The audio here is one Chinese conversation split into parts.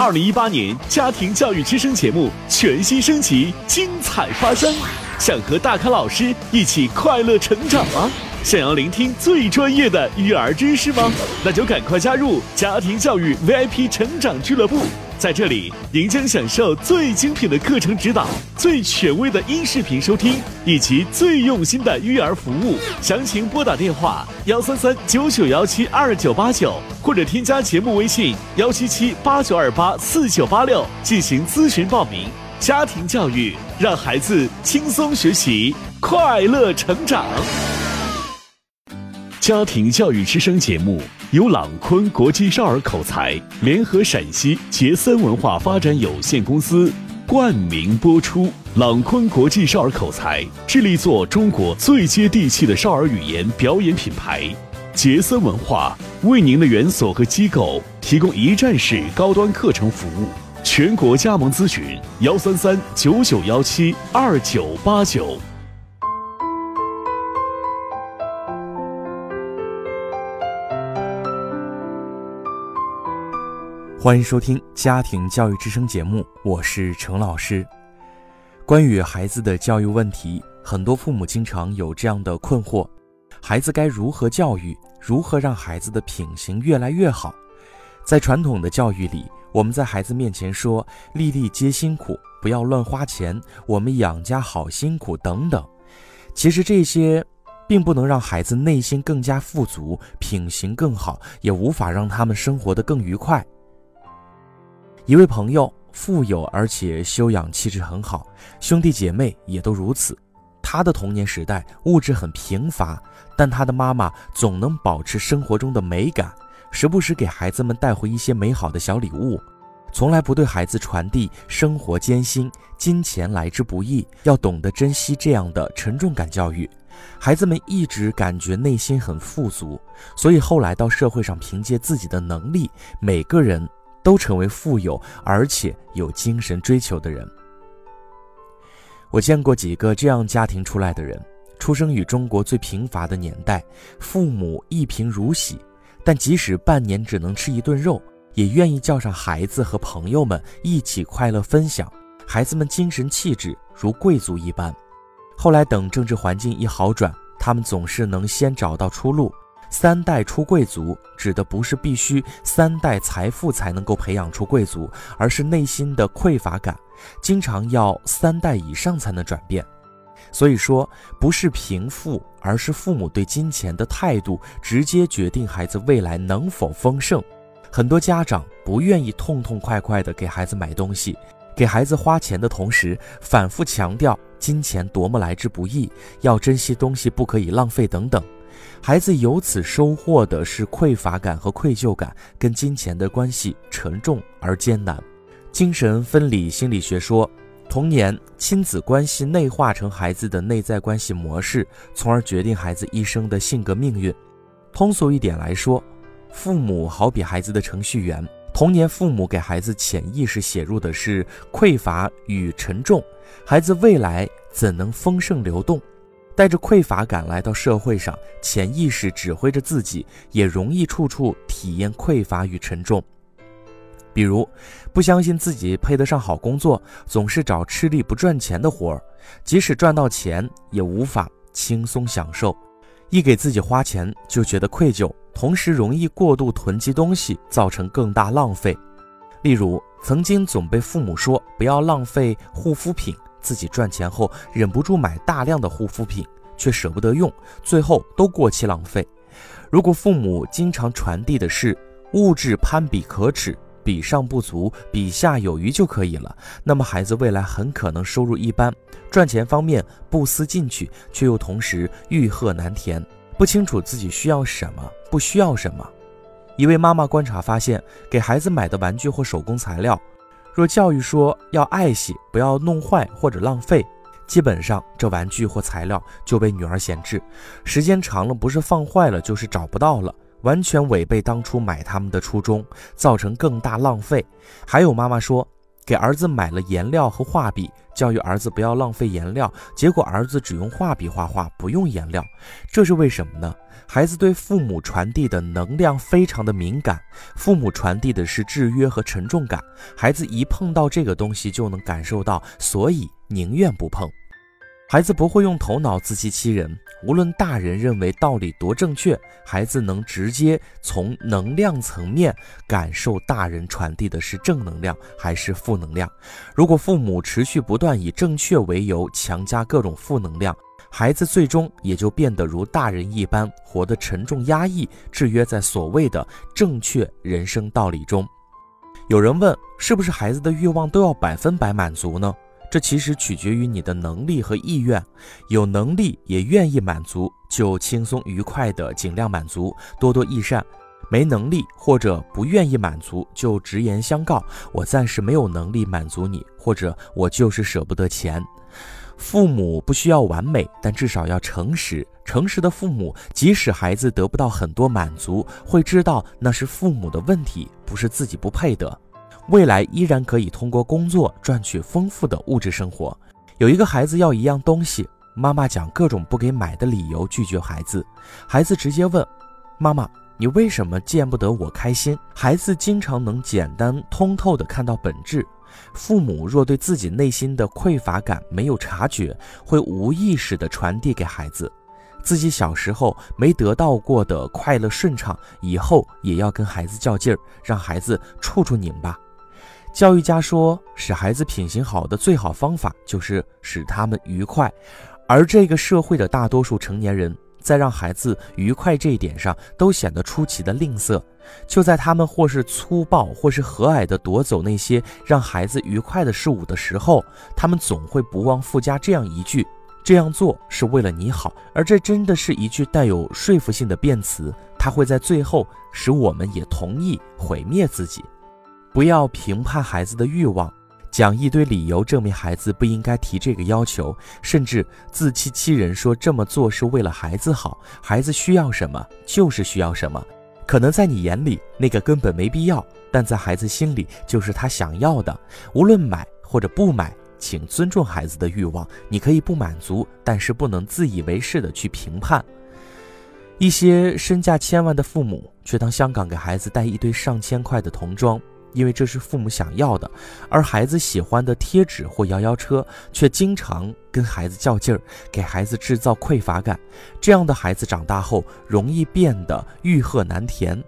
二零一八年家庭教育之声节目全新升级，精彩发生。想和大咖老师一起快乐成长吗？想要聆听最专业的育儿知识吗？那就赶快加入家庭教育 VIP 成长俱乐部。在这里，您将享受最精品的课程指导、最权威的音视频收听，以及最用心的育儿服务。详情拨打电话幺三三九九幺七二九八九，或者添加节目微信幺七七八九二八四九八六进行咨询报名。家庭教育，让孩子轻松学习，快乐成长。家庭教育之声节目由朗坤国际少儿口才联合陕西杰森文化发展有限公司冠名播出。朗坤国际少儿口才致力做中国最接地气的少儿语言表演品牌。杰森文化为您的园所和机构提供一站式高端课程服务，全国加盟咨询幺三三九九幺七二九八九。欢迎收听家庭教育之声节目，我是程老师。关于孩子的教育问题，很多父母经常有这样的困惑：孩子该如何教育？如何让孩子的品行越来越好？在传统的教育里，我们在孩子面前说“粒粒皆辛苦，不要乱花钱”，我们养家好辛苦等等。其实这些并不能让孩子内心更加富足，品行更好，也无法让他们生活得更愉快。一位朋友富有，而且修养气质很好，兄弟姐妹也都如此。他的童年时代物质很贫乏，但他的妈妈总能保持生活中的美感，时不时给孩子们带回一些美好的小礼物，从来不对孩子传递生活艰辛、金钱来之不易，要懂得珍惜这样的沉重感教育。孩子们一直感觉内心很富足，所以后来到社会上凭借自己的能力，每个人。都成为富有而且有精神追求的人。我见过几个这样家庭出来的人，出生于中国最贫乏的年代，父母一贫如洗，但即使半年只能吃一顿肉，也愿意叫上孩子和朋友们一起快乐分享。孩子们精神气质如贵族一般。后来等政治环境一好转，他们总是能先找到出路。三代出贵族，指的不是必须三代财富才能够培养出贵族，而是内心的匮乏感，经常要三代以上才能转变。所以说，不是贫富，而是父母对金钱的态度，直接决定孩子未来能否丰盛。很多家长不愿意痛痛快快地给孩子买东西，给孩子花钱的同时，反复强调金钱多么来之不易，要珍惜东西，不可以浪费等等。孩子由此收获的是匮乏感和愧疚感，跟金钱的关系沉重而艰难。精神分离心理学说，童年亲子关系内化成孩子的内在关系模式，从而决定孩子一生的性格命运。通俗一点来说，父母好比孩子的程序员，童年父母给孩子潜意识写入的是匮乏与沉重，孩子未来怎能丰盛流动？带着匮乏感来到社会上，潜意识指挥着自己，也容易处处体验匮乏与沉重。比如，不相信自己配得上好工作，总是找吃力不赚钱的活儿，即使赚到钱，也无法轻松享受。一给自己花钱就觉得愧疚，同时容易过度囤积东西，造成更大浪费。例如，曾经总被父母说不要浪费护肤品。自己赚钱后忍不住买大量的护肤品，却舍不得用，最后都过期浪费。如果父母经常传递的是物质攀比可耻，比上不足，比下有余就可以了，那么孩子未来很可能收入一般，赚钱方面不思进取，却又同时欲壑难填，不清楚自己需要什么，不需要什么。一位妈妈观察发现，给孩子买的玩具或手工材料。若教育说要爱惜，不要弄坏或者浪费，基本上这玩具或材料就被女儿闲置，时间长了不是放坏了就是找不到了，完全违背当初买他们的初衷，造成更大浪费。还有妈妈说给儿子买了颜料和画笔，教育儿子不要浪费颜料，结果儿子只用画笔画画，不用颜料，这是为什么呢？孩子对父母传递的能量非常的敏感，父母传递的是制约和沉重感，孩子一碰到这个东西就能感受到，所以宁愿不碰。孩子不会用头脑自欺欺人，无论大人认为道理多正确，孩子能直接从能量层面感受大人传递的是正能量还是负能量。如果父母持续不断以正确为由强加各种负能量，孩子最终也就变得如大人一般，活得沉重压抑，制约在所谓的正确人生道理中。有人问，是不是孩子的欲望都要百分百满足呢？这其实取决于你的能力和意愿，有能力也愿意满足，就轻松愉快的尽量满足，多多益善；没能力或者不愿意满足，就直言相告：我暂时没有能力满足你，或者我就是舍不得钱。父母不需要完美，但至少要诚实。诚实的父母，即使孩子得不到很多满足，会知道那是父母的问题，不是自己不配得。未来依然可以通过工作赚取丰富的物质生活。有一个孩子要一样东西，妈妈讲各种不给买的理由拒绝孩子。孩子直接问：“妈妈，你为什么见不得我开心？”孩子经常能简单通透地看到本质。父母若对自己内心的匮乏感没有察觉，会无意识地传递给孩子。自己小时候没得到过的快乐顺畅，以后也要跟孩子较劲儿，让孩子处处拧巴。教育家说，使孩子品行好的最好方法就是使他们愉快，而这个社会的大多数成年人在让孩子愉快这一点上都显得出奇的吝啬。就在他们或是粗暴或是和蔼地夺走那些让孩子愉快的事物的时候，他们总会不忘附加这样一句：“这样做是为了你好。”而这真的是一句带有说服性的辩词，它会在最后使我们也同意毁灭自己。不要评判孩子的欲望，讲一堆理由证明孩子不应该提这个要求，甚至自欺欺人说这么做是为了孩子好，孩子需要什么就是需要什么。可能在你眼里那个根本没必要，但在孩子心里就是他想要的。无论买或者不买，请尊重孩子的欲望。你可以不满足，但是不能自以为是的去评判。一些身价千万的父母，却当香港给孩子带一堆上千块的童装。因为这是父母想要的，而孩子喜欢的贴纸或摇摇车，却经常跟孩子较劲儿，给孩子制造匮乏感。这样的孩子长大后容易变得欲壑难填，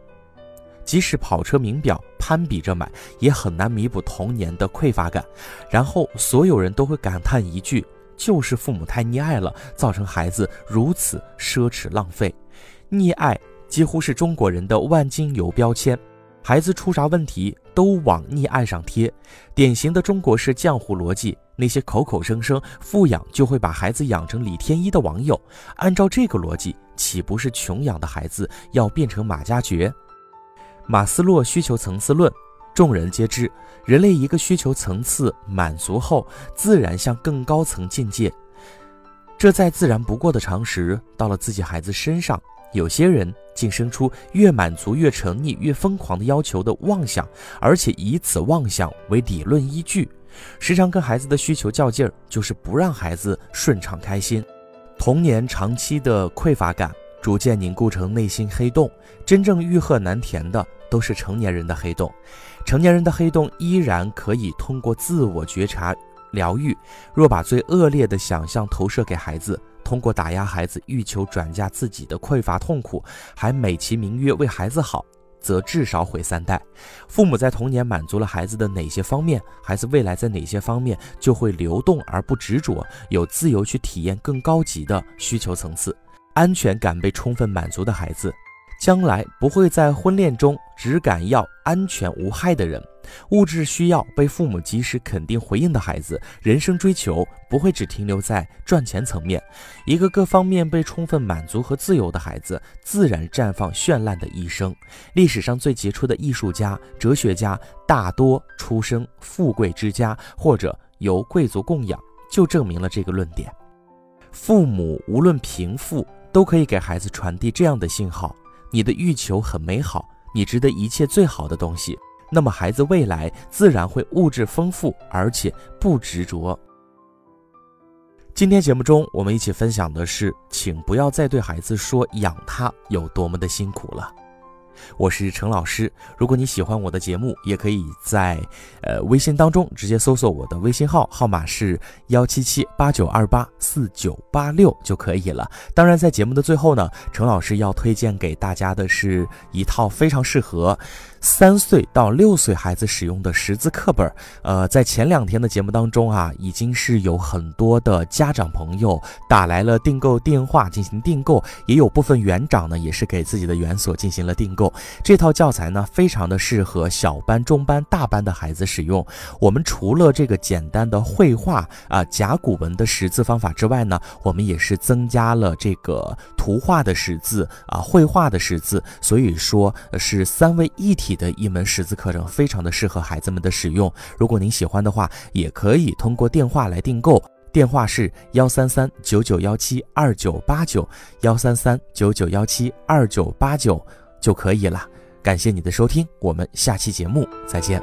即使跑车名表攀比着买，也很难弥补童年的匮乏感。然后所有人都会感叹一句：就是父母太溺爱了，造成孩子如此奢侈浪费。溺爱几乎是中国人的万金油标签。孩子出啥问题都往溺爱上贴，典型的中国式浆糊逻辑。那些口口声声富养就会把孩子养成李天一的网友，按照这个逻辑，岂不是穷养的孩子要变成马加爵？马斯洛需求层次论，众人皆知，人类一个需求层次满足后，自然向更高层进阶，这再自然不过的常识。到了自己孩子身上。有些人竟生出越满足越沉溺越疯狂的要求的妄想，而且以此妄想为理论依据，时常跟孩子的需求较劲儿，就是不让孩子顺畅开心。童年长期的匮乏感逐渐凝固成内心黑洞，真正欲壑难填的都是成年人的黑洞。成年人的黑洞依然可以通过自我觉察疗愈。若把最恶劣的想象投射给孩子。通过打压孩子，欲求转嫁自己的匮乏痛苦，还美其名曰为孩子好，则至少毁三代。父母在童年满足了孩子的哪些方面，孩子未来在哪些方面就会流动而不执着，有自由去体验更高级的需求层次。安全感被充分满足的孩子，将来不会在婚恋中只敢要安全无害的人。物质需要被父母及时肯定回应的孩子，人生追求不会只停留在赚钱层面。一个各方面被充分满足和自由的孩子，自然绽放绚烂的一生。历史上最杰出的艺术家、哲学家，大多出生富贵之家或者由贵族供养，就证明了这个论点。父母无论贫富，都可以给孩子传递这样的信号：你的欲求很美好，你值得一切最好的东西。那么孩子未来自然会物质丰富，而且不执着。今天节目中，我们一起分享的是，请不要再对孩子说养他有多么的辛苦了。我是陈老师，如果你喜欢我的节目，也可以在呃微信当中直接搜索我的微信号，号码是幺七七八九二八四九八六就可以了。当然，在节目的最后呢，陈老师要推荐给大家的是一套非常适合。三岁到六岁孩子使用的识字课本，呃，在前两天的节目当中啊，已经是有很多的家长朋友打来了订购电话进行订购，也有部分园长呢，也是给自己的园所进行了订购。这套教材呢，非常的适合小班、中班、大班的孩子使用。我们除了这个简单的绘画啊甲骨文的识字方法之外呢，我们也是增加了这个图画的识字啊绘画的识字，所以说是三位一体。的一门识字课程，非常的适合孩子们的使用。如果您喜欢的话，也可以通过电话来订购，电话是幺三三九九幺七二九八九，幺三三九九幺七二九八九就可以了。感谢你的收听，我们下期节目再见。